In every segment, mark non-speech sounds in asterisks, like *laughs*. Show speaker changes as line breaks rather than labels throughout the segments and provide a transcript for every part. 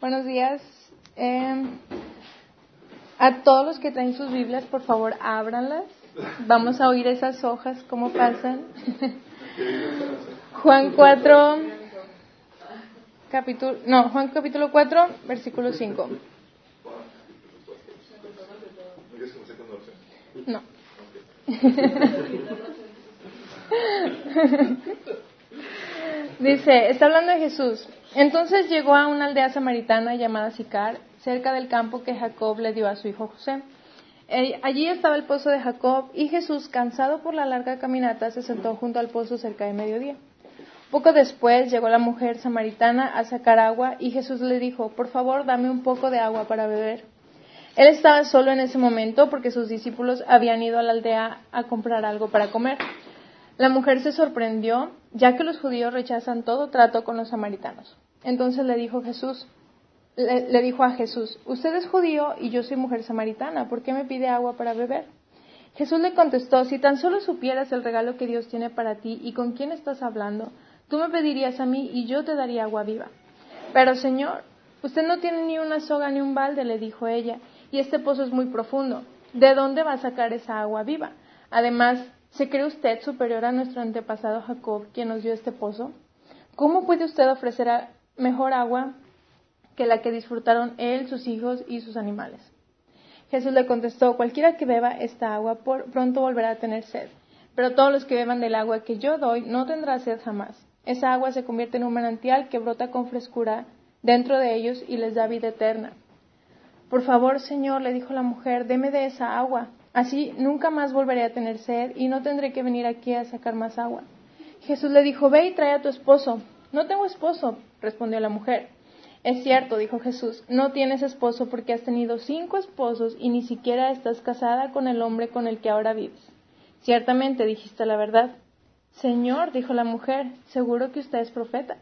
Buenos días. Eh, a todos los que traen sus Biblias, por favor, ábranlas. Vamos a oír esas hojas, cómo pasan. *laughs* Juan 4, capítulo, no, Juan capítulo 4, versículo 5. No. *laughs* Dice, está hablando de Jesús. Entonces llegó a una aldea samaritana llamada Sicar, cerca del campo que Jacob le dio a su hijo José. Eh, allí estaba el pozo de Jacob y Jesús, cansado por la larga caminata, se sentó junto al pozo cerca de mediodía. Poco después llegó la mujer samaritana a sacar agua y Jesús le dijo, por favor, dame un poco de agua para beber. Él estaba solo en ese momento porque sus discípulos habían ido a la aldea a comprar algo para comer. La mujer se sorprendió, ya que los judíos rechazan todo trato con los samaritanos. Entonces le dijo Jesús, le, dijo a Jesús, usted es judío y yo soy mujer samaritana, ¿por qué me pide agua para beber? Jesús le contestó, si tan solo supieras el regalo que Dios tiene para ti y con quién estás hablando, tú me pedirías a mí y yo te daría agua viva. Pero Señor, usted no tiene ni una soga ni un balde, le dijo ella, y este pozo es muy profundo. ¿De dónde va a sacar esa agua viva? Además, ¿Se cree usted superior a nuestro antepasado Jacob, quien nos dio este pozo? ¿Cómo puede usted ofrecer mejor agua que la que disfrutaron él, sus hijos y sus animales? Jesús le contestó, cualquiera que beba esta agua pronto volverá a tener sed, pero todos los que beban del agua que yo doy no tendrá sed jamás. Esa agua se convierte en un manantial que brota con frescura dentro de ellos y les da vida eterna. Por favor, Señor, le dijo la mujer, deme de esa agua Así nunca más volveré a tener sed y no tendré que venir aquí a sacar más agua. Jesús le dijo, ve y trae a tu esposo. No tengo esposo, respondió la mujer. Es cierto, dijo Jesús, no tienes esposo porque has tenido cinco esposos y ni siquiera estás casada con el hombre con el que ahora vives. Ciertamente dijiste la verdad. Señor, dijo la mujer, seguro que usted es profeta.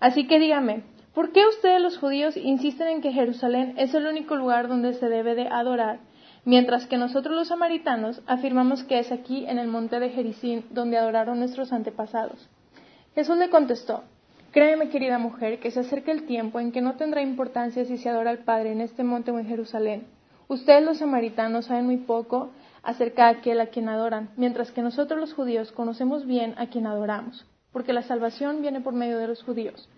Así que dígame, ¿por qué ustedes los judíos insisten en que Jerusalén es el único lugar donde se debe de adorar mientras que nosotros los samaritanos afirmamos que es aquí en el monte de Jericín donde adoraron nuestros antepasados. Jesús le contestó, Créeme, querida mujer, que se acerca el tiempo en que no tendrá importancia si se adora al Padre en este monte o en Jerusalén. Ustedes los samaritanos saben muy poco acerca de aquel a quien adoran, mientras que nosotros los judíos conocemos bien a quien adoramos, porque la salvación viene por medio de los judíos.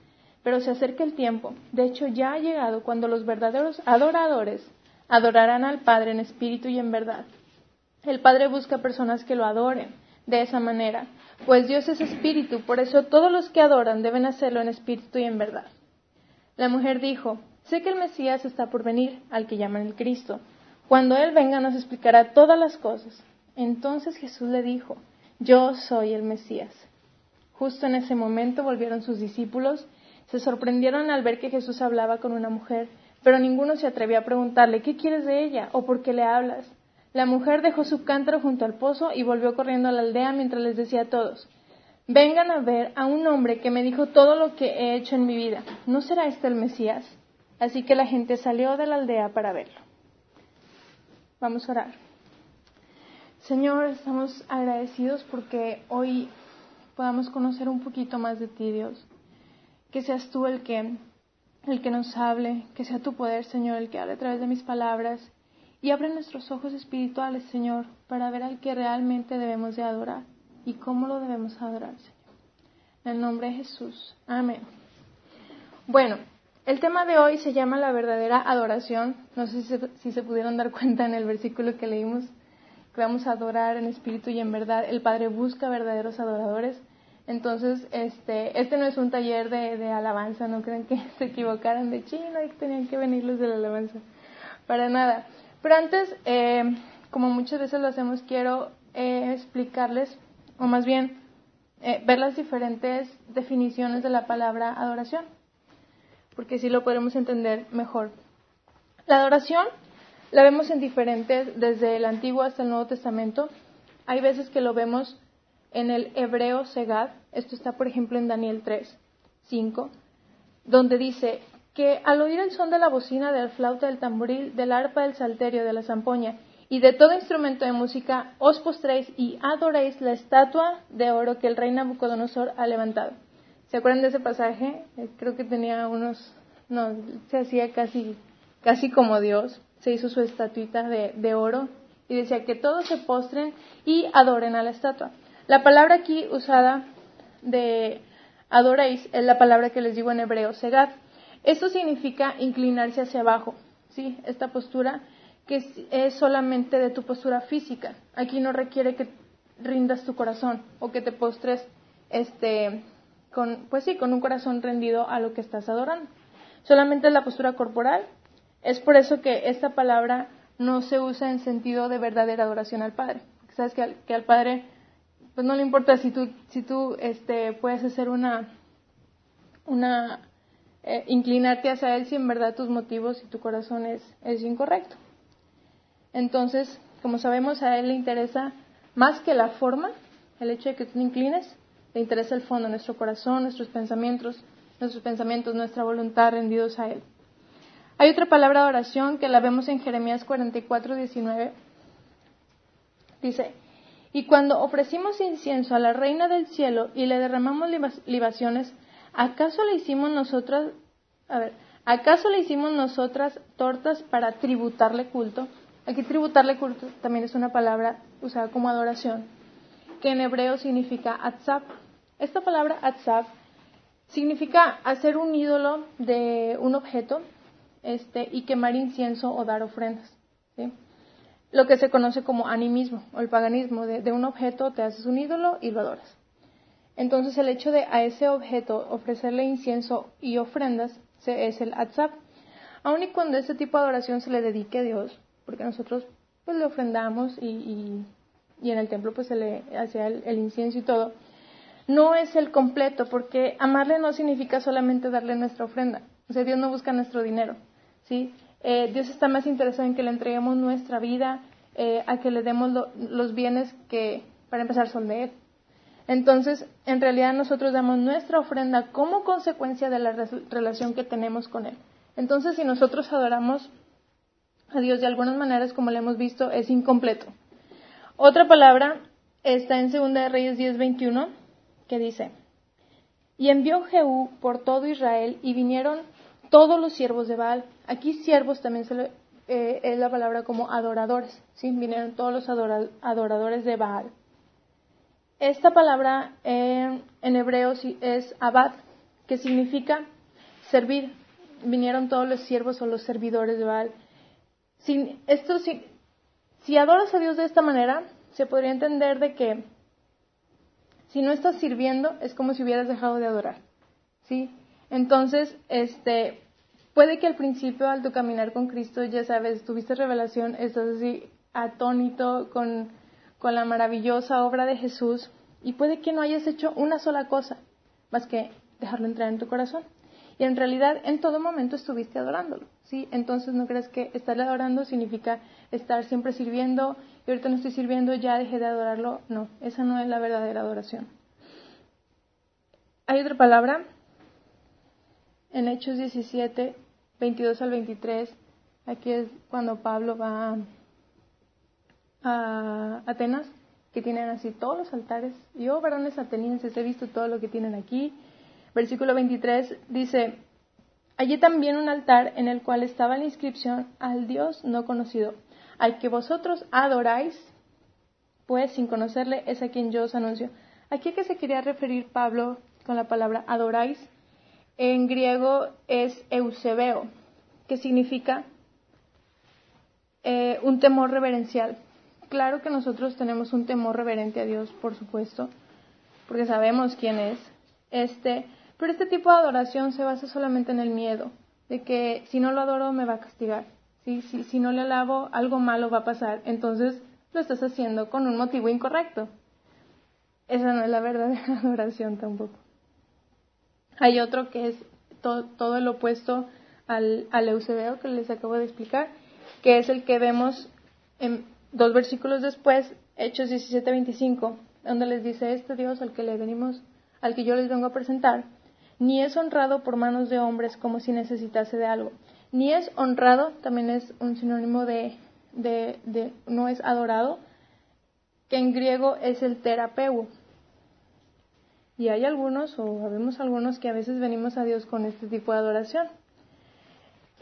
Pero se acerca el tiempo, de hecho ya ha llegado cuando los verdaderos adoradores adorarán al Padre en espíritu y en verdad. El Padre busca personas que lo adoren de esa manera, pues Dios es espíritu, por eso todos los que adoran deben hacerlo en espíritu y en verdad. La mujer dijo, sé que el Mesías está por venir, al que llaman el Cristo. Cuando Él venga nos explicará todas las cosas. Entonces Jesús le dijo, yo soy el Mesías. Justo en ese momento volvieron sus discípulos, se sorprendieron al ver que Jesús hablaba con una mujer pero ninguno se atrevió a preguntarle ¿qué quieres de ella? o ¿por qué le hablas? La mujer dejó su cántaro junto al pozo y volvió corriendo a la aldea mientras les decía a todos Vengan a ver a un hombre que me dijo todo lo que he hecho en mi vida. ¿No será este el Mesías? Así que la gente salió de la aldea para verlo. Vamos a orar. Señor, estamos agradecidos porque hoy podamos conocer un poquito más de ti, Dios. Que seas tú el que el que nos hable, que sea tu poder, Señor, el que hable a través de mis palabras, y abre nuestros ojos espirituales, Señor, para ver al que realmente debemos de adorar y cómo lo debemos adorar, Señor. En el nombre de Jesús. Amén. Bueno, el tema de hoy se llama la verdadera adoración. No sé si se, si se pudieron dar *laughs* cuenta en el versículo que leímos, que vamos a adorar en espíritu y en verdad. El Padre busca verdaderos adoradores. Entonces, este, este no es un taller de, alabanza, no crean que *laughs* se equivocaran de chino y que tenían que venir los de la alabanza, para nada. Pero antes, eh, como muchas veces lo hacemos, quiero eh, explicarles, o más bien, eh, ver las diferentes definiciones de la palabra adoración, porque así lo podremos entender mejor. La adoración la vemos en diferentes, desde el Antiguo hasta el Nuevo Testamento. Hay veces que lo vemos en el hebreo segad, esto está por ejemplo en Daniel 3, 5, donde dice que al oír el son de la bocina, del flauta, del tamboril, del arpa, del salterio, de la zampoña y de todo instrumento de música, os postréis y adoréis la estatua de oro que el rey Nabucodonosor ha levantado. ¿Se acuerdan de ese pasaje? Eh, creo que tenía unos no, se hacía casi, casi como Dios, se hizo su estatuita de, de oro y decía que todos se postren y adoren a la estatua. La palabra aquí usada de adoréis es la palabra que les digo en hebreo, segad. Esto significa inclinarse hacia abajo, ¿sí? Esta postura que es, solamente de tu postura física. Aquí no requiere que rindas tu corazón o que te postres este con pues sí, con un corazón rendido a lo que estás adorando. Solamente es la postura corporal. Es por eso que esta palabra no se usa en sentido de verdadera adoración al Padre. Sabes que al, que al Padre pues no le importa si tú si tú este puedes hacer una una eh, inclinarte hacia él si en verdad tus motivos y tu corazón es, es incorrecto. Entonces, como sabemos, a él le interesa más que la forma, el hecho de que tú te inclines, le interesa el fondo, nuestro corazón, nuestros pensamientos, nuestros pensamientos, nuestra voluntad rendidos a él. Hay otra palabra de oración que la vemos en Jeremías 44, 19. Dice, y cuando ofrecimos incienso a la reina del cielo y le derramamos libaciones, ¿acaso le hicimos nosotras, a ver, ¿acaso le hicimos nosotras tortas para tributarle culto? Aquí tributarle culto también es una palabra usada como adoración, que en hebreo significa atzab. Esta palabra atzab significa hacer un ídolo de un objeto este, y quemar incienso o dar ofrendas. Lo que se conoce como animismo o el paganismo, de, un objeto te haces un ídolo y lo adoras. Entonces el hecho de a ese objeto ofrecerle incienso y ofrendas es el atzab. Aun y cuando este tipo de adoración se le dedique a Dios, porque nosotros pues le ofrendamos y, y, en el templo pues se le hacía el, incienso y todo, no es el completo, porque amarle no significa solamente darle nuestra ofrenda. O sea, Dios no busca nuestro dinero, ¿sí? Eh, Dios está más interesado en que le entreguemos nuestra vida, eh, a que le demos los bienes que, para empezar, son de Él. Entonces, en realidad nosotros damos nuestra ofrenda como consecuencia de la relación que tenemos con Él. Entonces, si nosotros adoramos a Dios de algunas maneras, como le hemos visto, es incompleto. Otra palabra está en 2 de Reyes 10:21, que dice, y envió Jehú por todo Israel y vinieron todos los siervos de Baal. Aquí siervos también se eh, es la palabra como adoradores, ¿sí? Vinieron todos los adoradores de Baal. Esta palabra en hebreo es abad, que significa servir. Vinieron todos los siervos o los servidores de Baal. Si, esto, si, si adoras a Dios de esta manera, se podría entender de que si no estás sirviendo es como si hubieras dejado de adorar, ¿sí? Entonces, este, puede que al principio al tu caminar con Cristo, ya sabes, tuviste revelación, estás así atónito con, con la maravillosa obra de Jesús y puede que no hayas hecho una sola cosa más que dejarlo entrar en tu corazón. Y en realidad en todo momento estuviste adorándolo, ¿sí? Entonces no crees que estarle adorando significa estar siempre sirviendo y ahorita no estoy sirviendo, ya dejé de adorarlo. No, esa no es la verdadera adoración. Hay otra palabra en Hechos 17, 22 al 23. Aquí es cuando Pablo va a Atenas, que tienen así todos los altares. Yo, varones atenienses, he visto todo lo que tienen aquí versículo 23 dice, allí también un altar en el cual estaba la inscripción al Dios no conocido, al que vosotros adoráis, pues sin conocerle es a quien yo os anuncio. Aquí a qué se quería referir Pablo con la palabra adoráis, en griego es eusebeo, que significa eh, un temor reverencial. Claro que nosotros tenemos un temor reverente a Dios, por supuesto, porque sabemos quién es. Este, pero este tipo de adoración se basa solamente en el miedo, de que si no lo adoro me va a castigar, si, si no le alabo algo malo va a pasar, entonces lo estás haciendo con un motivo incorrecto. Esa no es la verdadera *laughs* adoración tampoco. Hay otro que es todo el opuesto al, al eusebeo que les acabo de explicar, que es el que vemos en dos versículos después, Hechos 17-25, donde les dice este Dios al que le venimos, al que yo les vengo a presentar, ni es honrado por manos de hombres como si necesitase de algo. Ni es honrado, también es un sinónimo de, de, no es adorado, que en griego es el terapeu. Y hay algunos, o habemos algunos, que a veces venimos a Dios con este tipo de adoración.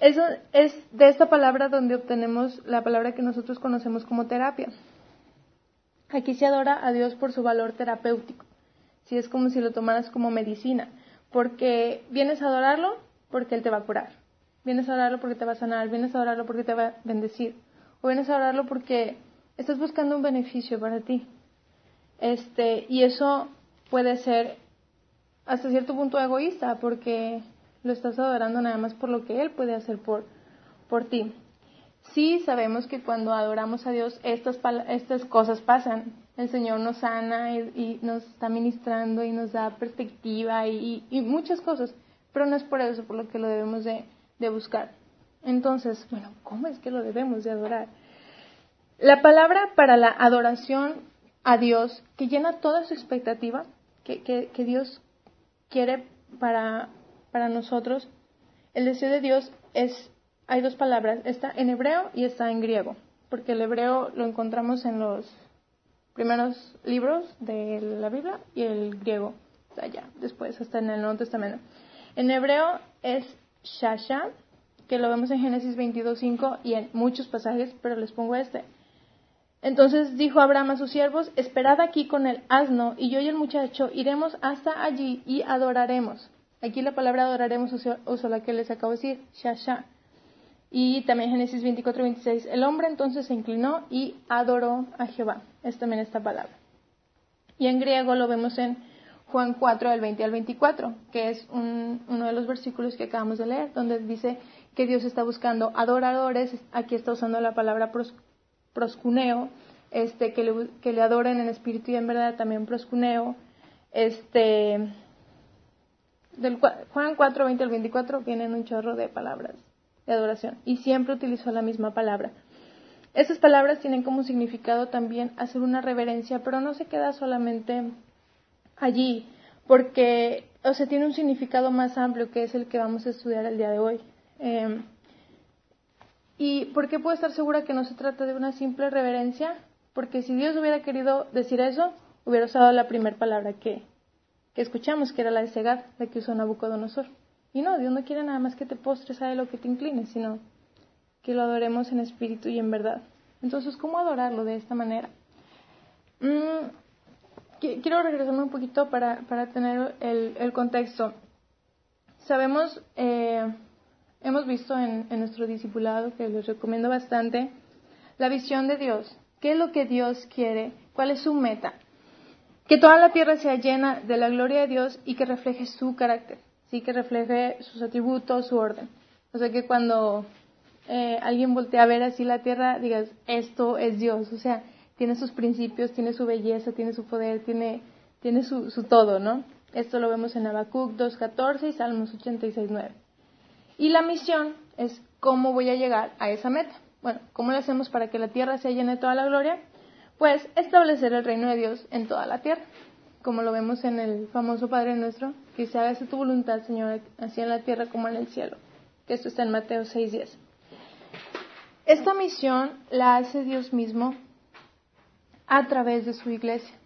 Eso es de esta palabra donde obtenemos la palabra que nosotros conocemos como terapia. Aquí se adora a Dios por su valor terapéutico. Si es como si lo tomaras como medicina, porque vienes a adorarlo porque Él te va a curar. Vienes a adorarlo porque te va a sanar, vienes a adorarlo porque te va a bendecir, o vienes a adorarlo porque estás buscando un beneficio para ti. Este, y eso puede ser hasta cierto punto egoísta, porque lo estás adorando nada más por lo que Él puede hacer por, por ti. Sí sabemos que cuando adoramos a Dios estas, estas cosas pasan. El Señor nos sana y, nos está ministrando y nos da perspectiva y, muchas cosas, pero no es por eso por lo que lo debemos de, buscar. Entonces, bueno, ¿cómo es que lo debemos de adorar? La palabra para la adoración a Dios, que llena toda su expectativa, que, que Dios quiere para, para nosotros, el deseo de Dios es, hay dos palabras, está en hebreo y está en griego, porque el hebreo lo encontramos en los primeros libros de la Biblia y el griego allá, después hasta en el Nuevo Testamento. En hebreo es shasha, que lo vemos en Génesis 22.5 y en muchos pasajes, pero les pongo este. Entonces dijo Abraham a sus siervos, esperad aquí con el asno, y yo y el muchacho iremos hasta allí y adoraremos. Aquí la palabra adoraremos usó, la que les acabo de decir, shasha. Y también Génesis 24, 26. El hombre entonces se inclinó y adoró a Jehová. Es también esta palabra. Y en griego lo vemos en Juan 4, del 20 al 24, que es uno de los versículos que acabamos de leer, donde dice que Dios está buscando adoradores. Aquí está usando la palabra proscuneo, este, que, le, que le adoren en espíritu y en verdad, también proscuneo. Este, del Juan 4, 20 al 24 vienen un chorro de palabras de adoración y siempre utilizó la misma palabra. Esas palabras tienen como significado también hacer una reverencia, pero no se queda solamente allí, porque, o sea, tiene un significado más amplio que es el que vamos a estudiar el día de hoy. Em, ¿Y por qué puedo estar segura que no se trata de una simple reverencia? Porque si Dios hubiera querido decir eso, hubiera usado la primera palabra que, que escuchamos, que era la de Segar, la que usó Nabucodonosor. Y no, Dios no quiere nada más que te postres a lo que te inclines, sino que lo adoremos en espíritu y en verdad. Entonces, ¿cómo adorarlo de esta manera? Mm, quiero regresarme un poquito para, para tener el, el, contexto. Sabemos, eh, hemos visto en, en nuestro discipulado, que les recomiendo bastante, la visión de Dios. ¿Qué es lo que Dios quiere? ¿Cuál es su meta? Que toda la tierra sea llena de la gloria de Dios y que refleje su carácter, sí, que refleje sus atributos, su orden. O sea que cuando eh, alguien voltea a ver así la tierra, digas, esto es Dios, o sea, tiene sus principios, tiene su belleza, tiene su poder, tiene, tiene su, su todo, ¿no? Esto lo vemos en Habacuc 2.14 y Salmos 86.9. Y la misión es cómo voy a llegar a esa meta. Bueno, ¿cómo lo hacemos para que la tierra sea llena de toda la gloria? pues establecer el reino de Dios en toda la tierra, como lo vemos en el famoso Padre nuestro, que se haga tu voluntad, Señor, así en la tierra como en el cielo, que esto está en Mateo 6:10. Esta misión la hace Dios mismo a través de su iglesia.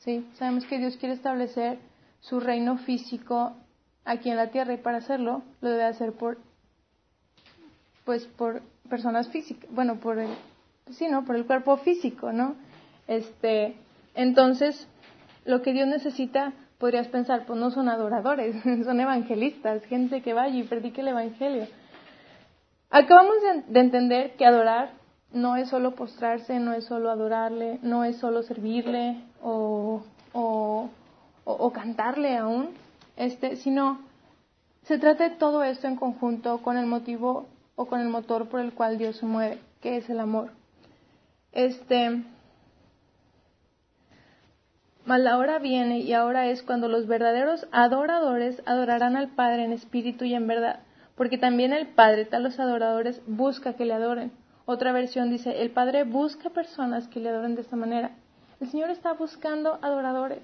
¿sí? Sabemos que Dios quiere establecer su reino físico aquí en la tierra y para hacerlo lo debe hacer por pues por personas físicas, bueno, por el sí, ¿no? por el cuerpo físico, ¿no? Este, entonces, lo que Dios necesita, podrías pensar, pues no son adoradores, *laughs* son evangelistas, gente que vaya y predique el evangelio. Acabamos de, entender que adorar no es solo postrarse, no es solo adorarle, no es solo servirle o, o, o, cantarle aún, este, sino se trata de todo esto en conjunto con el motivo o con el motor por el cual Dios se mueve, que es el amor. Este, mas la hora viene y ahora es cuando los verdaderos adoradores adorarán al Padre en espíritu y en verdad, porque también el Padre, tal los adoradores, busca que le adoren. Otra versión dice, el Padre busca personas que le adoren de esta manera. El Señor está buscando adoradores,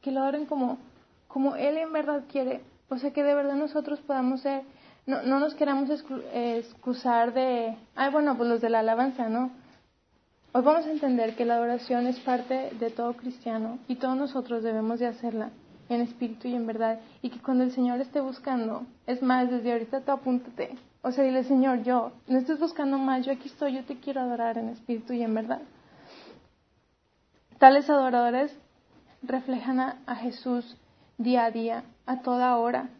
que lo adoren como, como Él en verdad quiere. O sea, que de verdad nosotros podamos ser, no, no nos queramos excusar de, ay, bueno, pues los de la alabanza, ¿no? Hoy vamos a entender que la adoración es parte de todo cristiano y todos nosotros debemos de hacerla en espíritu y en verdad. Y que cuando el Señor esté buscando, es más, desde ahorita tú apúntate. O sea, dile, Señor, yo, no estés buscando más, yo aquí estoy, yo te quiero adorar en espíritu y en verdad. Tales adoradores reflejan a, Jesús día a día, a toda hora.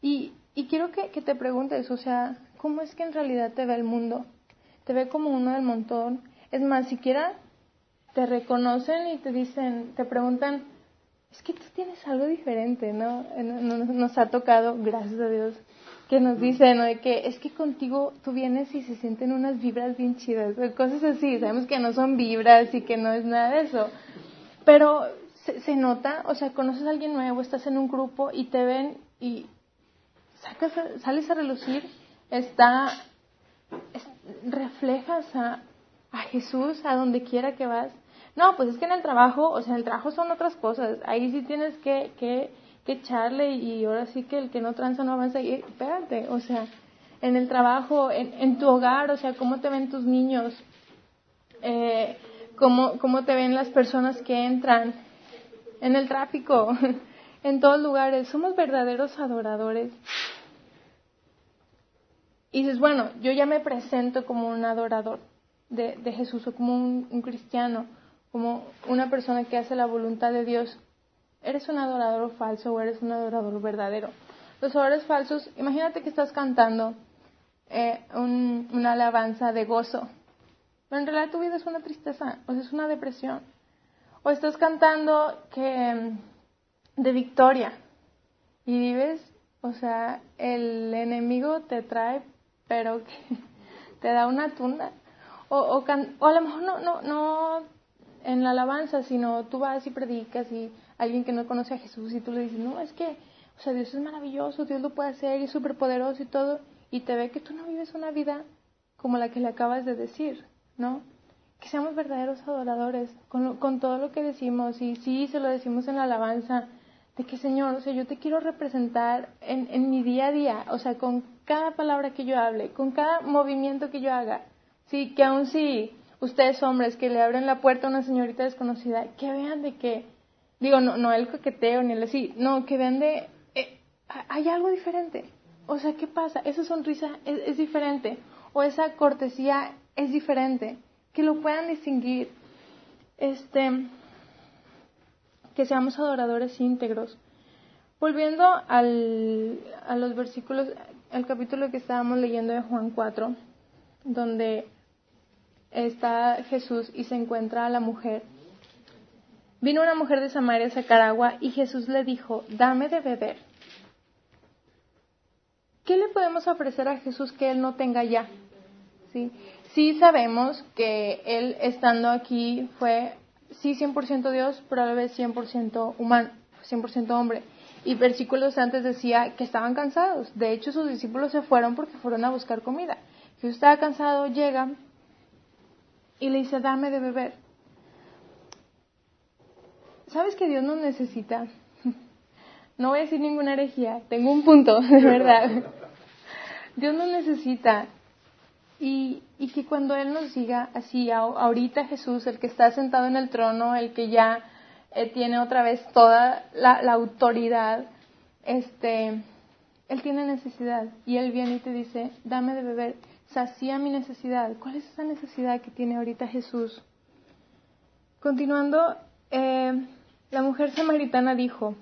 Y, y quiero que, que te preguntes, o sea, ¿cómo es que en realidad te ve el mundo? ¿Te ve como uno del montón? Es más, siquiera te reconocen y te dicen, te preguntan, es que tú tienes algo diferente, ¿no? Nos ha tocado, gracias a Dios, que nos dicen, ¿no? De que es que contigo tú vienes y se sienten unas vibras bien chidas, cosas así, sabemos que no son vibras y que no es nada de eso, pero se, nota, o sea, conoces a alguien nuevo, estás en un grupo y te ven y sacas, sales a relucir, está, reflejas a, a Jesús a donde quiera que vas no, pues es que en el trabajo, o sea, en el trabajo son otras cosas. Ahí sí tienes que, que, que echarle y ahora sí que el que no tranza no avanza. Y espérate, o sea, en el trabajo, en, en tu hogar, o sea, cómo te ven tus niños, eh, cómo, cómo te ven las personas que entran, en el tráfico, *laughs* en todos lugares. Somos verdaderos adoradores. Y dices, bueno, yo ya me presento como un adorador de, Jesús o como un, un cristiano como una persona que hace la voluntad de Dios, ¿eres un adorador falso o eres un adorador verdadero? Los adoradores falsos, imagínate que estás cantando eh, una alabanza de gozo, pero en realidad tu vida es una tristeza, o es una depresión. O estás cantando que de victoria y vives, o sea, el enemigo te trae, pero que *laughs* te da una tunda. O, o, o a lo mejor no, no, no en la alabanza, sino tú vas y predicas y alguien que no conoce a Jesús y tú le dices, no, es que, o sea, Dios es maravilloso, Dios lo puede hacer y es súper poderoso y todo, y te ve que tú no vives una vida como la que le acabas de decir, ¿no? Que seamos verdaderos adoradores con, con todo lo que decimos y sí, se lo decimos en la alabanza, de que Señor, o sea, yo te quiero representar en, en mi día a día, o sea, con cada palabra que yo hable, con cada movimiento que yo haga, sí, que aún si ustedes hombres que le abren la puerta a una señorita desconocida, que vean de que, digo, no, no el coqueteo ni el así, no, que vean de, eh, hay algo diferente. O sea, ¿qué pasa? Esa sonrisa es, diferente, o esa cortesía es diferente, que lo puedan distinguir, este, que seamos adoradores íntegros. Volviendo al, a los versículos, al capítulo que estábamos leyendo de Juan 4, donde está Jesús y se encuentra a la mujer. Vino una mujer de Samaria a sacar y Jesús le dijo, dame de beber. ¿Qué le podemos ofrecer a Jesús que Él no tenga ya? Sí, sí sabemos que Él estando aquí fue, sí 100% Dios, pero a la vez 100% humano, 100% hombre. Y versículos antes decía que estaban cansados. De hecho, sus discípulos se fueron porque fueron a buscar comida. Jesús estaba cansado, llega, y le dice, dame de beber. ¿Sabes que Dios no necesita? *laughs* No voy a decir ninguna herejía, tengo un punto, *laughs* de verdad. Dios no necesita. Y, y que cuando Él nos diga así, ahorita Jesús, el que está sentado en el trono, el que ya eh, tiene otra vez toda la, autoridad, este, Él tiene necesidad. Y Él viene y te dice, dame de beber sacía mi necesidad. ¿Cuál es esa necesidad que tiene ahorita Jesús? Continuando, eh, la mujer samaritana dijo,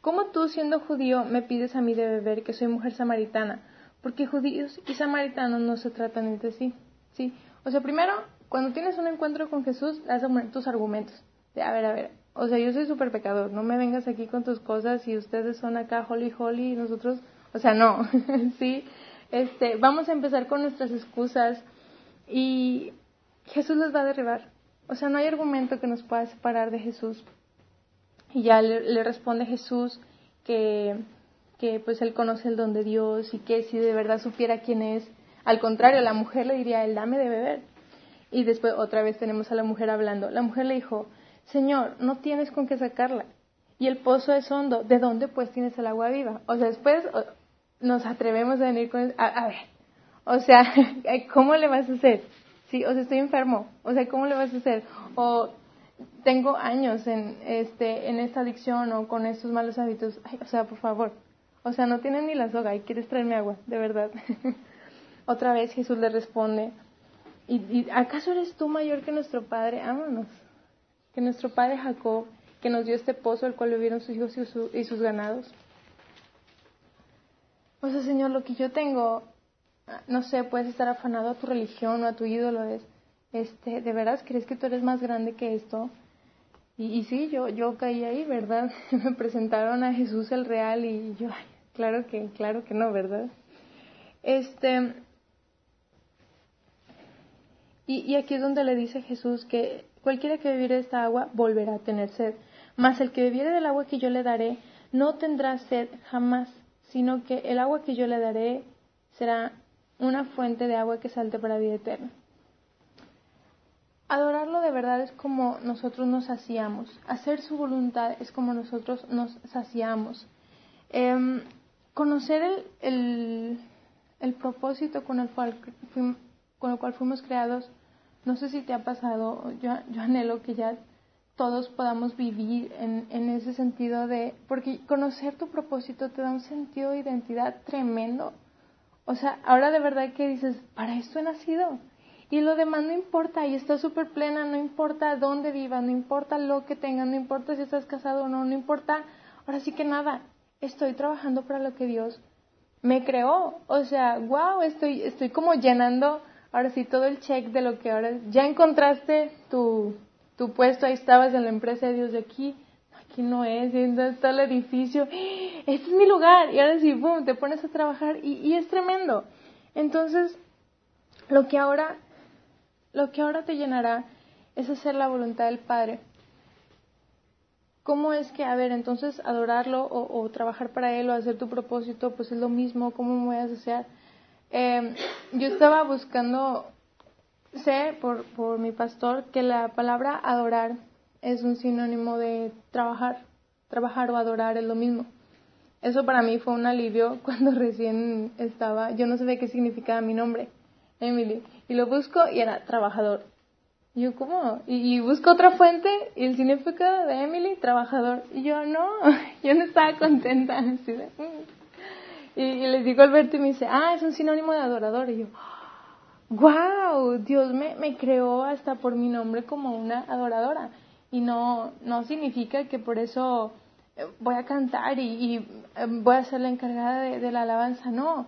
¿cómo tú siendo judío me pides a mí de beber que soy mujer samaritana? Porque judíos y samaritanos no se tratan entre sí. ¿sí? O sea, primero, cuando tienes un encuentro con Jesús, has de tus argumentos. De, a ver, a ver, o sea, yo soy súper pecador, no me vengas aquí con tus cosas y ustedes son acá holy holy y nosotros, o sea, no, *laughs* ¿sí? Este, vamos a empezar con nuestras excusas y Jesús les va a derribar. O sea, no hay argumento que nos pueda separar de Jesús. Y ya le, responde Jesús que, que pues él conoce el don de Dios y que si de verdad supiera quién es, al contrario, la mujer le diría, él dame de beber. Y después otra vez tenemos a la mujer hablando. La mujer le dijo, Señor, no tienes con qué sacarla. Y el pozo es hondo. ¿De dónde pues tienes el agua viva? O sea, después nos atrevemos a venir con... A, a ver, o sea, *laughs* ¿cómo le vas a hacer? Sí, o sea, estoy enfermo, o sea, ¿cómo le vas a hacer? O tengo años en, este, en esta adicción o con estos malos hábitos. o sea, por favor. O sea, no tienen ni la soga y quieres traerme agua, de verdad. *laughs* Otra vez Jesús le responde, ¿Y, acaso eres tú mayor que nuestro padre? Ámanos. Que nuestro padre Jacob, que nos dio este pozo al cual bebieron sus hijos y, y sus ganados. O sea, Señor, lo que yo tengo, no sé, puedes estar afanado a tu religión o a tu ídolo, es, este, ¿de veras crees que tú eres más grande que esto? Y, y sí, yo, yo caí ahí, ¿verdad? *laughs* Me presentaron a Jesús el real y yo, claro que, claro que no, ¿verdad? Este, y, y aquí es donde le dice Jesús que cualquiera que bebiere esta agua volverá a tener sed, mas el que bebiere del agua que yo le daré no tendrá sed jamás, sino que el agua que yo le daré será una fuente de agua que salte para vida eterna. Adorarlo de verdad es como nosotros nos saciamos. Hacer su voluntad es como nosotros nos saciamos. Em, conocer el, el, propósito con el, cual, con el cual fuimos creados, no sé si te ha pasado, yo, yo anhelo que ya todos podamos vivir en, en ese sentido de, porque conocer tu propósito te da un sentido de identidad tremendo. O sea, ahora de verdad que dices, para esto he nacido y lo demás no importa, y está súper plena, no importa dónde viva, no importa lo que tenga, no importa si estás casado o no, no importa, ahora sí que nada, estoy trabajando para lo que Dios me creó. O sea, wow, estoy, estoy como llenando ahora sí todo el check de lo que ahora, ya encontraste tu, tu puesto, ahí estabas en la empresa de Dios de aquí, aquí no es, ¿dónde está el edificio? Este es mi lugar, y ahora sí, boom, te pones a trabajar y, y es tremendo. Entonces, lo que ahora lo que ahora te llenará es hacer la voluntad del Padre. ¿Cómo es que, a ver, entonces adorarlo o, trabajar para Él o hacer tu propósito, pues es lo mismo, ¿cómo me voy a asociar? Em, yo estaba buscando, sé por, por mi pastor que la palabra adorar es un sinónimo de trabajar, trabajar o adorar es lo mismo. Eso para mí fue un alivio *laughs* cuando recién estaba, yo no sabía qué significaba mi nombre, Emily. Y lo busco y era trabajador. Yo, ¿cómo? Y, busco otra fuente y el significado de Emily, trabajador. Y yo, no, *laughs* yo no estaba contenta. Mm". y, y, les digo a Alberto y me dice, ah, es un sinónimo de adorador. Y yo, wow, Dios me, me creó hasta por mi nombre como una adoradora. Y no, no significa que por eso eh, voy a cantar y, y eh, voy a ser la encargada de, de la alabanza, no.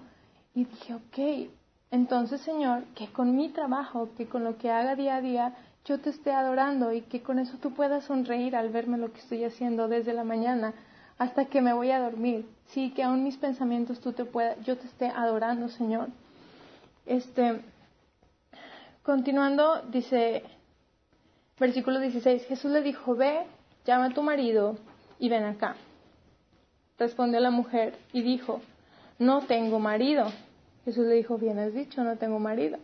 Y dije, ok, entonces, Señor, que con mi trabajo, que con lo que haga día a día, yo te esté adorando y que con eso tú puedas sonreír al verme lo que estoy haciendo desde la mañana hasta que me voy a dormir. Sí, que aún mis pensamientos tú te puedas, yo te esté adorando, Señor. Este, continuando, dice, versículo 16, Jesús le dijo, ve, llama a tu marido y ven acá. Respondió la mujer y dijo, no tengo marido. Jesús le dijo, bien has dicho, no tengo marido,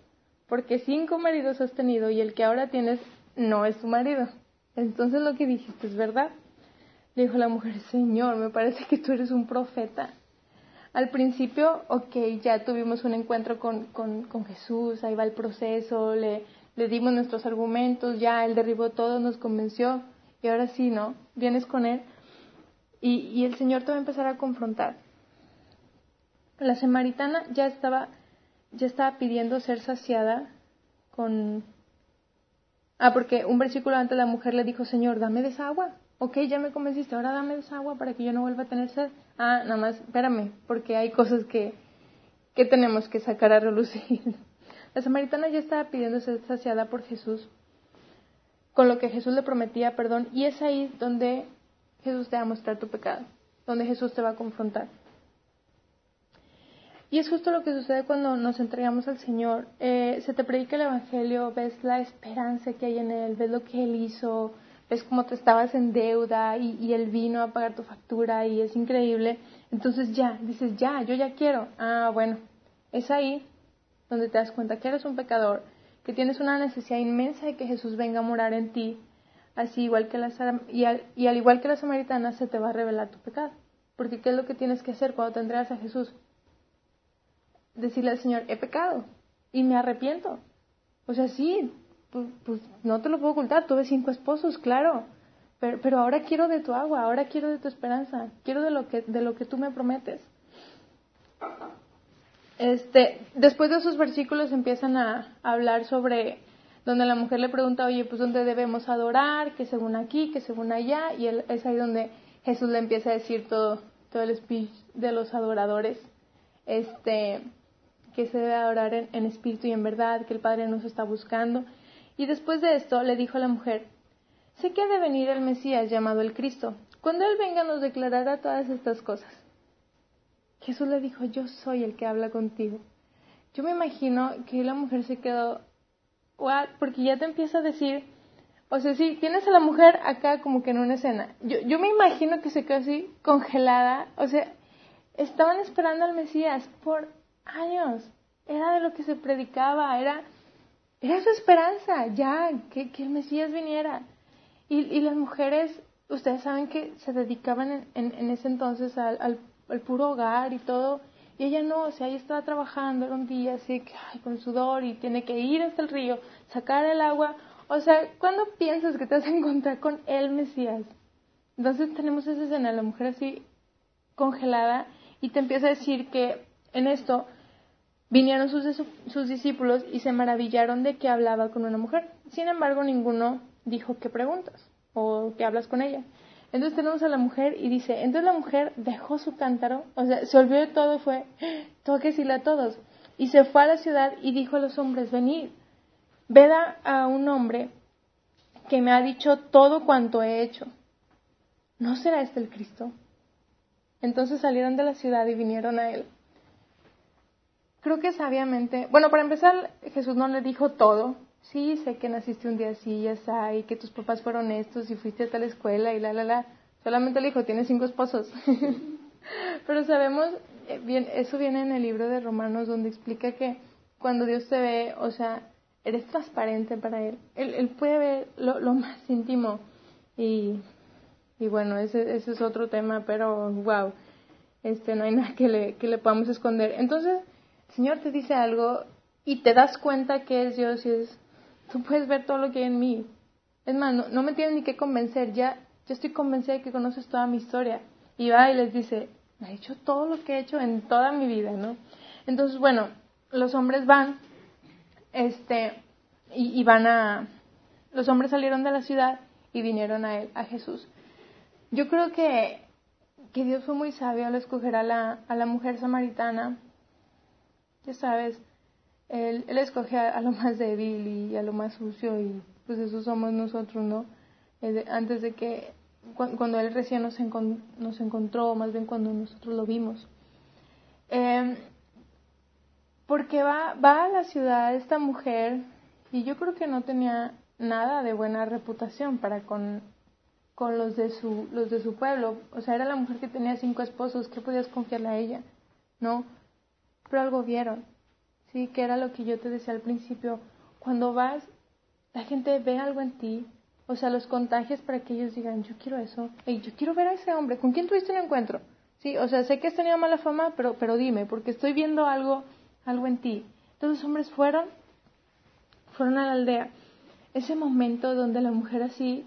porque cinco maridos has tenido y el que ahora tienes no es tu marido. Entonces lo que dijiste es verdad. Le dijo la mujer, Señor, me parece que tú eres un profeta. Al principio, ok, ya tuvimos un encuentro con, con, Jesús, ahí va el proceso, le, le dimos nuestros argumentos, ya él derribó todo, nos convenció, y ahora sí, ¿no? Vienes con él y, y el Señor te va a empezar a confrontar la samaritana ya estaba, ya estaba pidiendo ser saciada con... Ah, porque un versículo antes la mujer le dijo, Señor, dame de agua. Ok, ya me convenciste, ahora dame de para que yo no vuelva a tener sed. Ah, nada más, espérame, porque hay cosas que, que tenemos que sacar a relucir. *laughs* La samaritana ya estaba pidiendo ser saciada por Jesús, con lo que Jesús le prometía perdón, y es ahí donde Jesús te va a mostrar tu pecado, donde Jesús te va a confrontar. Y es justo lo que sucede cuando nos entregamos al Señor. Eh, se te predica el Evangelio, ves la esperanza que hay en Él, ves lo que Él hizo, ves cómo te estabas en deuda y, Él vino a pagar tu factura y es increíble. Entonces ya, dices, ya, yo ya quiero. Ah, bueno, es ahí donde te das cuenta que eres un pecador, que tienes una necesidad inmensa de que Jesús venga a morar en ti, así igual que la, y, al, y al igual que la samaritana se te va a revelar tu pecado. Porque ¿qué es lo que tienes que hacer cuando te entregas a Jesús? Decirle al Señor, he pecado y me arrepiento. O sea, sí, pues, pues, no te lo puedo ocultar, tuve cinco esposos, claro, pero, pero ahora quiero de tu agua, ahora quiero de tu esperanza, quiero de lo que, de lo que tú me prometes. Este, después de esos versículos empiezan a, hablar sobre donde la mujer le pregunta, oye, pues dónde debemos adorar, que según aquí, que según allá, y es ahí donde Jesús le empieza a decir todo, todo el speech de los adoradores, este, que se debe adorar en, espíritu y en verdad, que el Padre nos está buscando. Y después de esto le dijo a la mujer, sé que ha de venir el Mesías llamado el Cristo. Cuando Él venga nos declarará todas estas cosas. Jesús le dijo, yo soy el que habla contigo. Yo me imagino que la mujer se quedó, what? Porque ya te empieza a decir, o sea, sí, tienes a la mujer acá como que en una escena. Yo, yo me imagino que se quedó así congelada, o sea, estaban esperando al Mesías por años. Era de lo que se predicaba, era, era su esperanza, ya, que, el Mesías viniera. Y, las mujeres, ustedes saben que se dedicaban en, en, ese entonces al, al, puro hogar y todo. Y ella no, o sea, ella estaba trabajando, era un día así, con sudor y tiene que ir hasta el río, sacar el agua. O sea, ¿cuándo piensas que te vas a encontrar con el Mesías? Entonces tenemos esa escena, la mujer así congelada y te empieza a decir que en esto vinieron sus, sus discípulos y se maravillaron de que hablaba con una mujer. Sin embargo, ninguno dijo qué preguntas o qué hablas con ella. Entonces tenemos a la mujer y dice, entonces la mujer dejó su cántaro, o sea, se olvidó de todo y fue, tengo que a todos. Y se fue a la ciudad y dijo a los hombres, venid, ved a un hombre que me ha dicho todo cuanto he hecho. ¿No será este el Cristo? Entonces salieron de la ciudad y vinieron a él. Creo que sabiamente, bueno, para empezar, Jesús no le dijo todo. Sí, sé que naciste un día así, ya está, y que tus papás fueron estos y fuiste a tal escuela y la, la, la. Solamente le dijo, tienes cinco esposos. *laughs* Pero sabemos, eh, bien, eso viene en el libro de Romanos donde explica que cuando Dios te ve, o sea, eres transparente para Él. Él, él puede ver lo, lo más íntimo y y bueno, ese, ese es otro tema, pero wow, este, no hay nada que le, que le podamos esconder. Entonces, Señor te dice algo y te das cuenta que es Dios y es, tú puedes ver todo lo que hay en mí. Es más, no, me tienes ni que convencer, ya, yo estoy convencida de que conoces toda mi historia. Y va y les dice, me ha hecho todo lo que he hecho en toda mi vida, ¿no? Entonces, bueno, los hombres van, este, y, y van a, los hombres salieron de la ciudad y vinieron a él, a Jesús. Yo creo que, que Dios fue muy sabio al escoger a la, a la mujer samaritana. Ya sabes, Él, él escoge a, lo más débil y a lo más sucio y pues eso somos nosotros, ¿no? antes de que, cuando Él recién nos, nos encontró, más bien cuando nosotros lo vimos. Eh, porque va, va a la ciudad esta mujer y yo creo que no tenía nada de buena reputación para con con los de su, los de su pueblo. O sea, era la mujer que tenía cinco esposos, ¿qué podías confiarle a ella? No, pero algo vieron, sí, que era lo que yo te decía al principio. Cuando vas, la gente ve algo en ti, o sea, los contagias para que ellos digan, yo quiero eso, y yo quiero ver a ese hombre, ¿con quién tuviste un encuentro? Sí, o sea, sé que has tenido mala fama, pero, pero dime, porque estoy viendo algo, algo en ti. Entonces los hombres fueron, fueron a la aldea. Ese momento donde la mujer así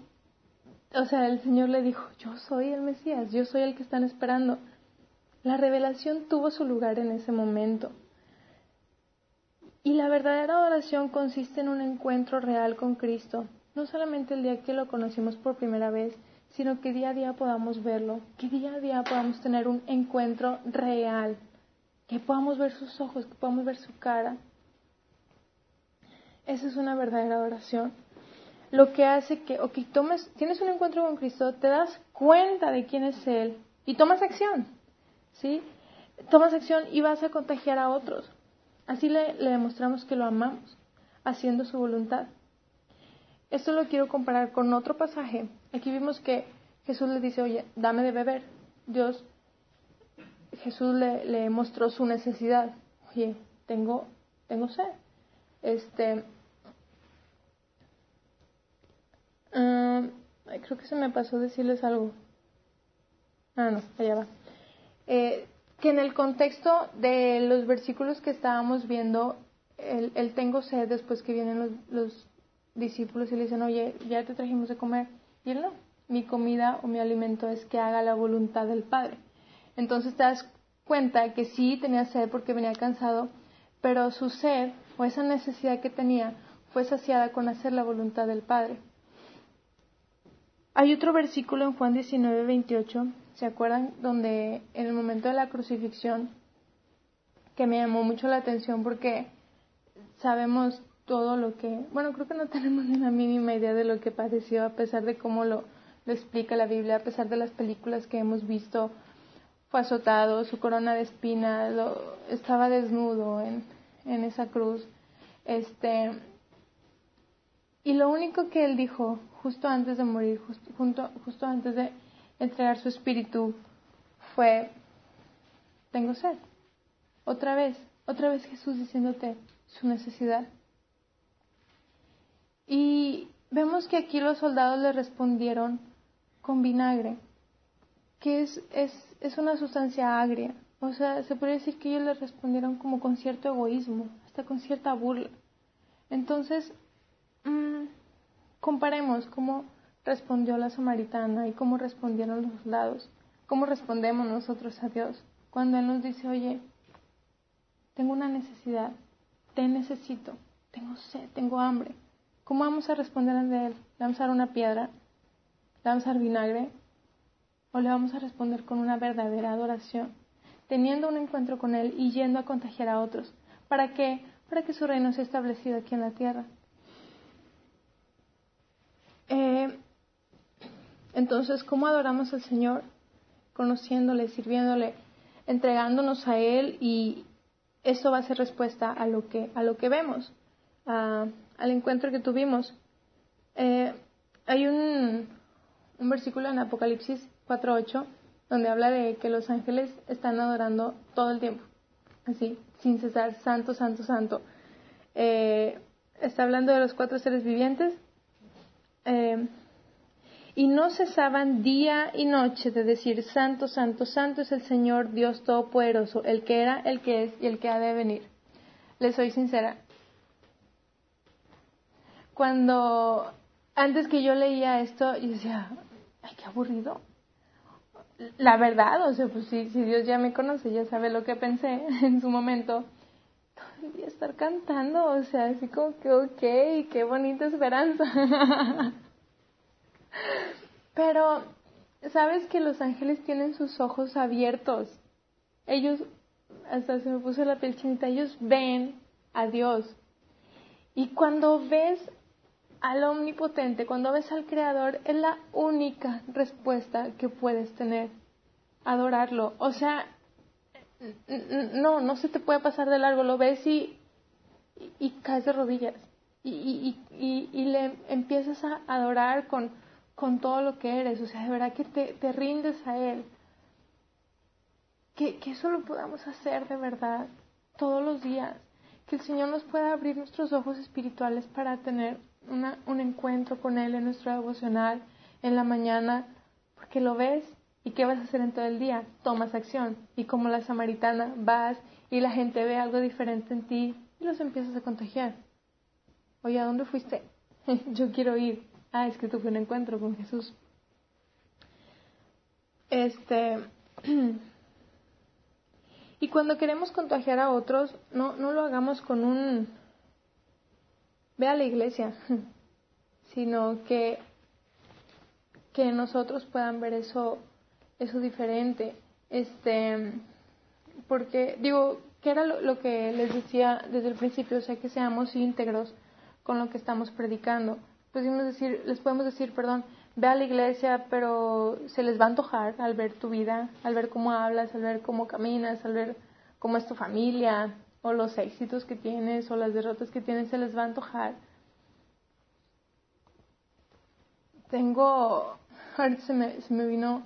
o sea, el Señor le dijo, yo soy el Mesías, yo soy el que están esperando. La revelación tuvo su lugar en ese momento. Y la verdadera adoración consiste en un encuentro real con Cristo, no solamente el día que lo conocimos por primera vez, sino que día a día podamos verlo, que día a día podamos tener un encuentro real, que podamos ver sus ojos, que podamos ver su cara. Esa es una verdadera adoración lo que hace que, ok, tomes, tienes un encuentro con Cristo, te das cuenta de quién es Él y tomas acción, ¿sí? Tomas acción y vas a contagiar a otros. Así le, demostramos que lo amamos, haciendo su voluntad. Esto lo quiero comparar con otro pasaje. Aquí vimos que Jesús le dice, oye, dame de beber. Dios, Jesús le, le mostró su necesidad. Oye, tengo, tengo sed. Este, Ah, creo que se me pasó decirles algo. Ah, no, allá va. Eh, que en el contexto de los versículos que estábamos viendo, el, tengo sed después que vienen los, discípulos y le dicen, oye, ya te trajimos de comer. Y él no, mi comida o mi alimento es que haga la voluntad del Padre. Entonces te das cuenta que sí tenía sed porque venía cansado, pero su sed o esa necesidad que tenía fue saciada con hacer la voluntad del Padre. Hay otro versículo en Juan 19, 28, ¿se acuerdan? Donde en el momento de la crucifixión, que me llamó mucho la atención porque sabemos todo lo que, bueno, creo que no *laughs* tenemos ni la mínima idea de lo que padeció a pesar de cómo lo, lo explica la Biblia, a pesar de las películas que hemos visto, fue azotado, su corona de espinas, estaba desnudo en, en esa cruz. Este, y lo único que él dijo justo antes de morir, justo, justo antes de entregar su espíritu, fue, tengo sed. Otra vez, otra vez Jesús diciéndote su necesidad. Y vemos que aquí los soldados le respondieron con vinagre, que es, es, es una sustancia agria. O sea, se podría decir que ellos le respondieron como con cierto egoísmo, hasta con cierta burla. Entonces, mmm, comparemos cómo respondió la samaritana y cómo respondieron los soldados, cómo respondemos nosotros a Dios cuando Él nos dice, oye, tengo una necesidad, te necesito, tengo sed, tengo hambre. ¿Cómo vamos a responder ante Él? ¿Le vamos a dar una piedra? ¿Le vamos a dar vinagre? ¿O le vamos a responder con una verdadera adoración? Teniendo un encuentro con Él y yendo a contagiar a otros. ¿Para qué? Para que su reino sea establecido aquí en la tierra. Eh, entonces, ¿cómo adoramos al Señor? Conociéndole, sirviéndole, entregándonos a Él y eso va a ser respuesta a lo que, a lo que vemos al encuentro que tuvimos. Eh, hay un, versículo en Apocalipsis 4.8 donde habla de que los ángeles están adorando todo el tiempo, así, sin cesar, santo, santo, santo. Eh, está hablando de los cuatro seres vivientes. Eh, y no cesaban día y noche de decir, Santo, Santo, Santo es el Señor Dios Todopoderoso, el que era, el que es y el que ha de venir. Les soy sincera, cuando antes que yo leía esto, yo decía, ay, qué aburrido. La verdad, o sea, pues si, si Dios ya me conoce, ya sabe lo que pensé *laughs* en su momento, todo estar cantando, o sea, así como que, ok, qué bonita esperanza. *laughs* Pero, ¿sabes que los ángeles tienen sus ojos abiertos? Ellos, hasta se me puso la piel chinita, ellos ven a Dios. Y cuando ves al omnipotente, cuando ves al creador, es la única respuesta que puedes tener. Adorarlo. O sea, no, no se te puede pasar de largo. Lo ves y, y, caes de rodillas. Y, y, y, le empiezas a adorar con, con todo lo que eres. O sea, de verdad que te, te rindes a Él. Que, que eso lo podamos hacer de verdad todos los días. Que el Señor nos pueda abrir nuestros ojos espirituales para tener un encuentro con Él en nuestro devocional en la mañana, porque lo ves y qué vas a hacer en todo el día, tomas acción y como la samaritana vas y la gente ve algo diferente en ti y los empiezas a contagiar. Oye, ¿a dónde fuiste? *laughs* Yo quiero ir. Ah, es que tuve un encuentro con Jesús. Este. *clears throat* y cuando queremos contagiar a otros, no, no lo hagamos con un ve a la iglesia, *laughs* sino que, que nosotros puedan ver eso, eso diferente. Este, porque digo, que era lo, que les decía desde el principio, o sea, que seamos íntegros con lo que estamos predicando. Pues decir, les podemos decir, perdón, ve a la iglesia, pero se les va a antojar al ver tu vida, al ver cómo hablas, al ver cómo caminas, al ver cómo es tu familia, o los éxitos que tienes o las derrotas que tienes se les va a antojar. Tengo, ahorita se me, se me vino,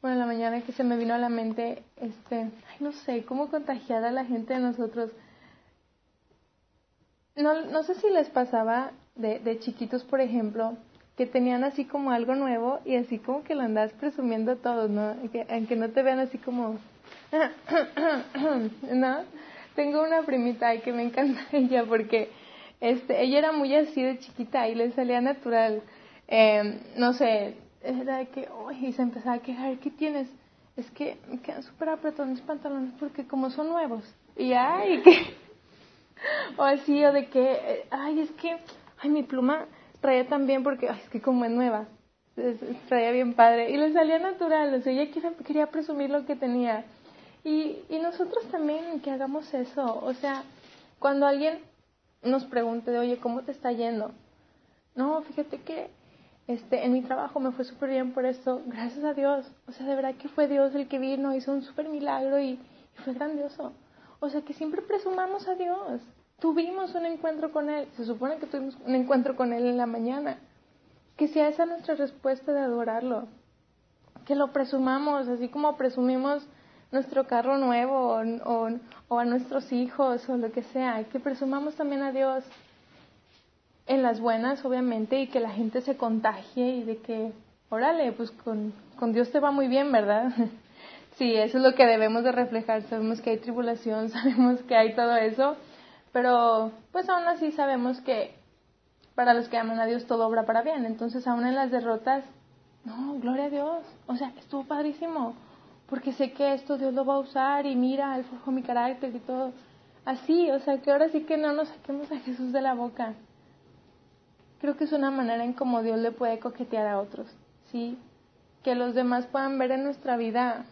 bueno, en la mañana que se me vino a la mente, este, ay, no sé, cómo contagiada la gente de nosotros. No, no sé si les pasaba de, de chiquitos, por ejemplo, que tenían así como algo nuevo y así como que lo andas presumiendo a todos, ¿no? Que, aunque no te vean así como, *coughs* ¿no? Tengo una primita y que me encanta *laughs* ella porque este, ella era muy así de chiquita y le salía natural. Em, no sé, era de que, y se empezaba a quejar, ¿qué tienes? Es que me quedan súper apretados pantalones porque como son nuevos. Y ay, que, *laughs* o así, o de que, ay, es que, ay, mi pluma traía también porque, ay, es que como es nueva, traía bien padre. Y le salía natural, o sea, ella quería, quería presumir lo que tenía. Y, y nosotros también que hagamos eso, o sea, cuando alguien nos pregunte, oye, ¿cómo te está yendo? No, fíjate que este, en mi trabajo me fue súper bien por esto, gracias a Dios. O sea, de verdad que fue Dios el que vino, hizo un súper milagro y, fue grandioso. O sea, que siempre presumamos a Dios. Tuvimos un encuentro con Él. Se supone que tuvimos un encuentro con Él en la mañana. Que sea esa nuestra respuesta de adorarlo. Que lo presumamos, así como presumimos nuestro carro nuevo o, o, a nuestros hijos o lo que sea, que presumamos también a Dios en las buenas, obviamente, y que la gente se contagie y de que, órale, pues con, con Dios te va muy bien, ¿verdad? *laughs* sí, eso es lo que debemos de reflejar. Sabemos que hay tribulación, *laughs* sabemos que hay todo eso, pero pues aún así sabemos que para los que aman a Dios todo obra para bien. Entonces, aún en las derrotas, no, gloria a Dios. O sea, estuvo padrísimo porque sé que esto Dios lo va a usar y mira, Él forjó mi carácter y todo. Así, o sea, que ahora sí que no nos saquemos a Jesús de la boca. Creo que es una manera en cómo Dios le puede coquetear a otros, ¿sí? Que los demás puedan ver en nuestra vida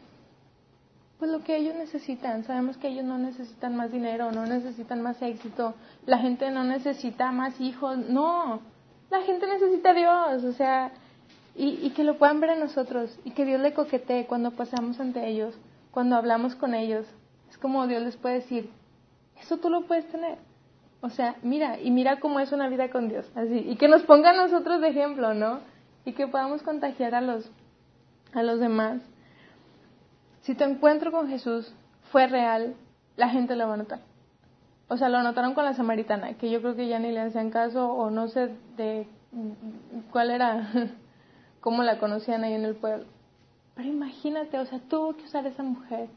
pues lo que ellos necesitan. Sabemos que ellos no necesitan más dinero, no necesitan más éxito, la gente no necesita más hijos, no, la gente necesita a Dios, o sea, y, que lo puedan ver en nosotros y que Dios le coquetee cuando pasamos ante ellos, cuando hablamos con ellos. Es como Dios les puede decir, eso tú lo puedes tener. O sea, mira, y mira cómo es una vida con Dios, así, y que nos ponga a nosotros de ejemplo, ¿no? Y que podamos contagiar a los, a los demás. Si tu encuentro con Jesús fue real, la gente lo va a notar. O sea, lo notaron con la samaritana, que yo creo que ya ni le hacían caso o no sé de cuál era *laughs* cómo la conocían ahí en el pueblo. Pero imagínate, o sea, tuvo que usar esa mujer.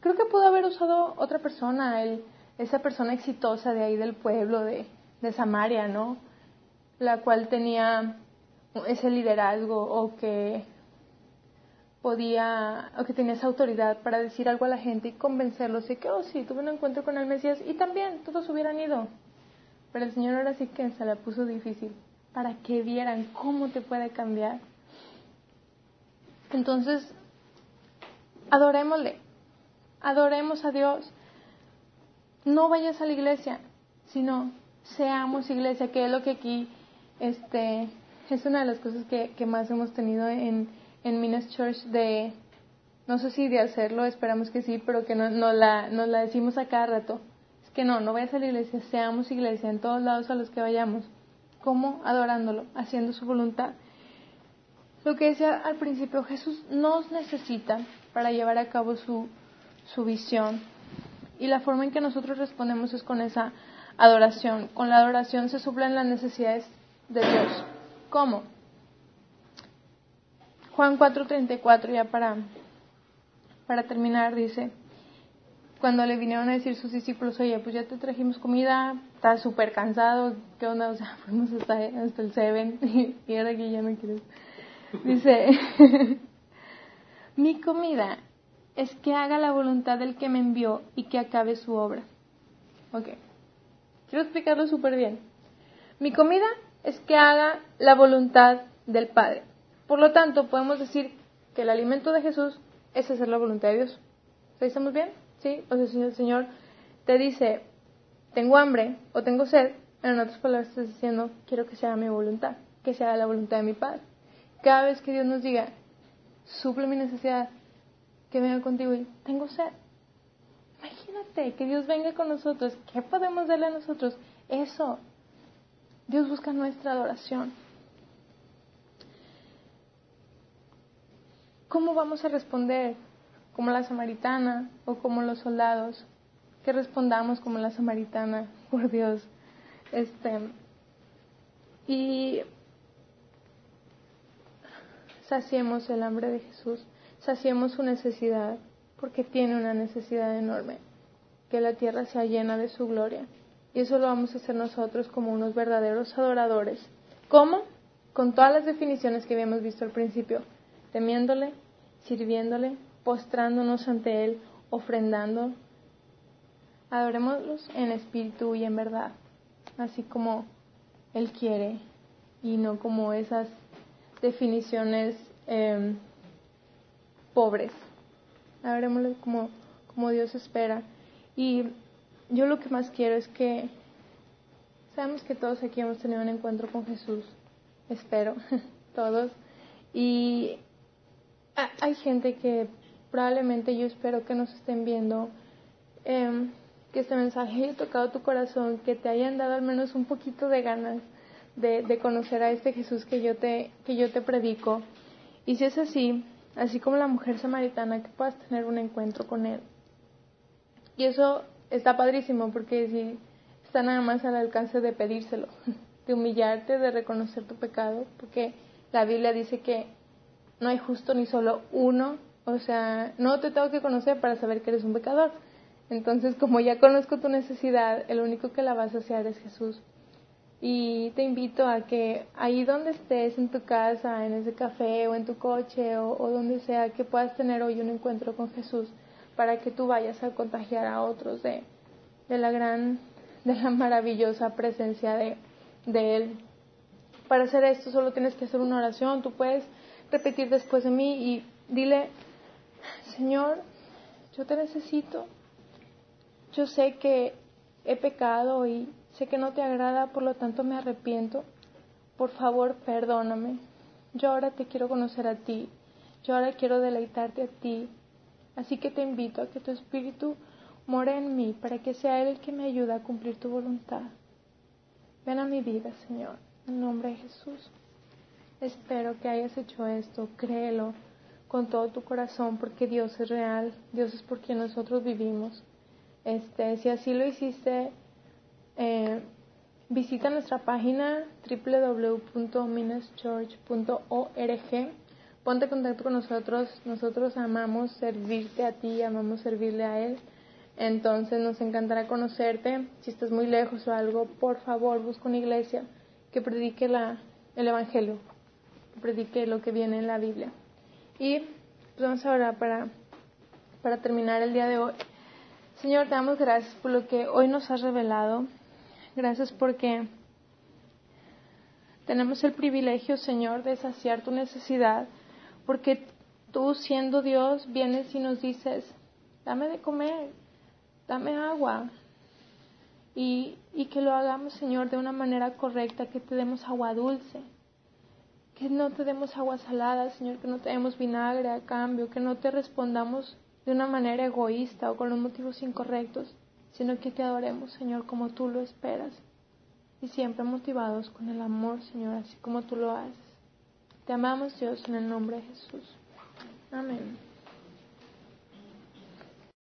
Creo que pudo haber usado otra persona, el, esa persona exitosa de ahí del pueblo, de, de Samaria, ¿no? La cual tenía ese liderazgo o que podía, o que tenía esa autoridad para decir algo a la gente y convencerlos de que, oh sí, tuve un encuentro con el Mesías y también todos hubieran ido. Pero el Señor ahora sí que se la puso difícil para que vieran cómo te puede cambiar. Entonces, adorémosle, adoremos a Dios. No vayas a la iglesia, sino seamos iglesia, que es lo que aquí este, es una de las cosas que, que más hemos tenido en, en Minas Church de, no sé si de hacerlo, esperamos que sí, pero que no, no la, nos la decimos a cada rato. Es que no, no vayas a la iglesia, seamos iglesia en todos lados a los que vayamos. ¿Cómo? Adorándolo, haciendo su voluntad. Lo que decía al principio, Jesús nos necesita para llevar a cabo su, su visión. Y la forma en que nosotros respondemos es con esa adoración. Con la adoración se suplen las necesidades de Dios. ¿Cómo? Juan 4:34, ya para, para terminar, dice, cuando le vinieron a decir sus discípulos, oye, pues ya te trajimos comida, estás súper cansado, ¿qué onda? O sea, *laughs* fuimos hasta, hasta el Seven *laughs* y ahora que ya no quieres. Dice, mi comida es que haga la voluntad del que me envió y que acabe su obra. Ok, quiero explicarlo súper bien. Mi comida es que haga la voluntad del Padre. Por lo tanto, podemos decir que el alimento de Jesús es hacer la voluntad de Dios. ¿Estamos bien? ¿sí? O sea, si el Señor te dice, tengo hambre o tengo sed, en otras palabras estás diciendo, quiero que sea mi voluntad, que sea la voluntad de mi Padre. Cada vez que Dios nos diga, suple mi necesidad, que venga contigo y tengo sed. Imagínate que Dios venga con nosotros. ¿Qué podemos darle a nosotros? Eso. Dios busca nuestra adoración. ¿Cómo vamos a responder? como la samaritana o como los soldados, que respondamos como la samaritana, *laughs* por Dios. Este, y saciemos el hambre de Jesús, saciemos su necesidad, porque tiene una necesidad enorme, que la tierra sea llena de su gloria, Y eso lo vamos a hacer nosotros como unos verdaderos adoradores. ¿Cómo? Con todas las definiciones que habíamos visto al principio. Temiéndole, sirviéndole, postrándonos ante Él, ofrendando. Adorémoslos en espíritu y en verdad, así como Él quiere y no como esas definiciones em, pobres. Adorémoslo como, como Dios espera. Y yo lo que más quiero es que sabemos que todos aquí hemos tenido un encuentro con Jesús, espero, *laughs* todos. Y hay gente que probablemente yo espero que nos estén viendo, em, que este mensaje haya tocado tu corazón, que te hayan dado al menos un poquito de ganas de, de conocer a este Jesús que yo te, que yo te predico. Y si es así, así como la mujer samaritana, que puedas tener un encuentro con Él. Y eso está padrísimo porque si está nada más al alcance de pedírselo, *laughs* de humillarte, de reconocer tu pecado, porque la Biblia dice que no hay justo ni solo uno, o sea, no te tengo que conocer para saber que eres un pecador. Entonces, como ya conozco tu necesidad, el único que la vas a hacer es Jesús. Y te invito a que ahí donde estés, en tu casa, en ese café o en tu coche o, donde sea, que puedas tener hoy un encuentro con Jesús para que tú vayas a contagiar a otros de, de la gran, de la maravillosa presencia de, de Él. Para hacer esto solo tienes que hacer una oración, tú puedes repetir después de mí y dile, Señor, yo te necesito, yo sé que he pecado y sé que no te agrada, por lo tanto me arrepiento. Por favor, perdóname. Yo ahora te quiero conocer a ti. Yo ahora quiero deleitarte a ti. Así que te invito a que tu espíritu more en mí para que sea Él el que me ayude a cumplir tu voluntad. Ven a mi vida, Señor, en nombre de Jesús. Espero que hayas hecho esto, créelo con todo tu corazón porque Dios es real, Dios es por quien nosotros vivimos. Este, si así lo hiciste, eh, visita nuestra página www.minaschurch.org. Ponte en contacto con nosotros. Nosotros amamos servirte a ti, amamos servirle a Él. Entonces nos encantará conocerte. Si estás muy lejos o algo, por favor, busca una iglesia que predique la, el Evangelio, que predique lo que viene en la Biblia. Y pues vamos ahora para, para terminar el día de hoy. Señor, te damos gracias por lo que hoy nos has revelado. Gracias porque tenemos el privilegio, Señor, de saciar tu necesidad, porque tú siendo Dios vienes y nos dices, dame de comer, dame agua, y, y que lo hagamos, Señor, de una manera correcta, que te demos agua dulce, que no te demos agua salada, Señor, que no te demos vinagre a cambio, que no te respondamos de una manera egoísta o con los motivos incorrectos, sino que te adoremos, Señor, como tú lo esperas y siempre motivados con el amor, Señor, así como tú lo haces. Te amamos, Dios, en el nombre de Jesús.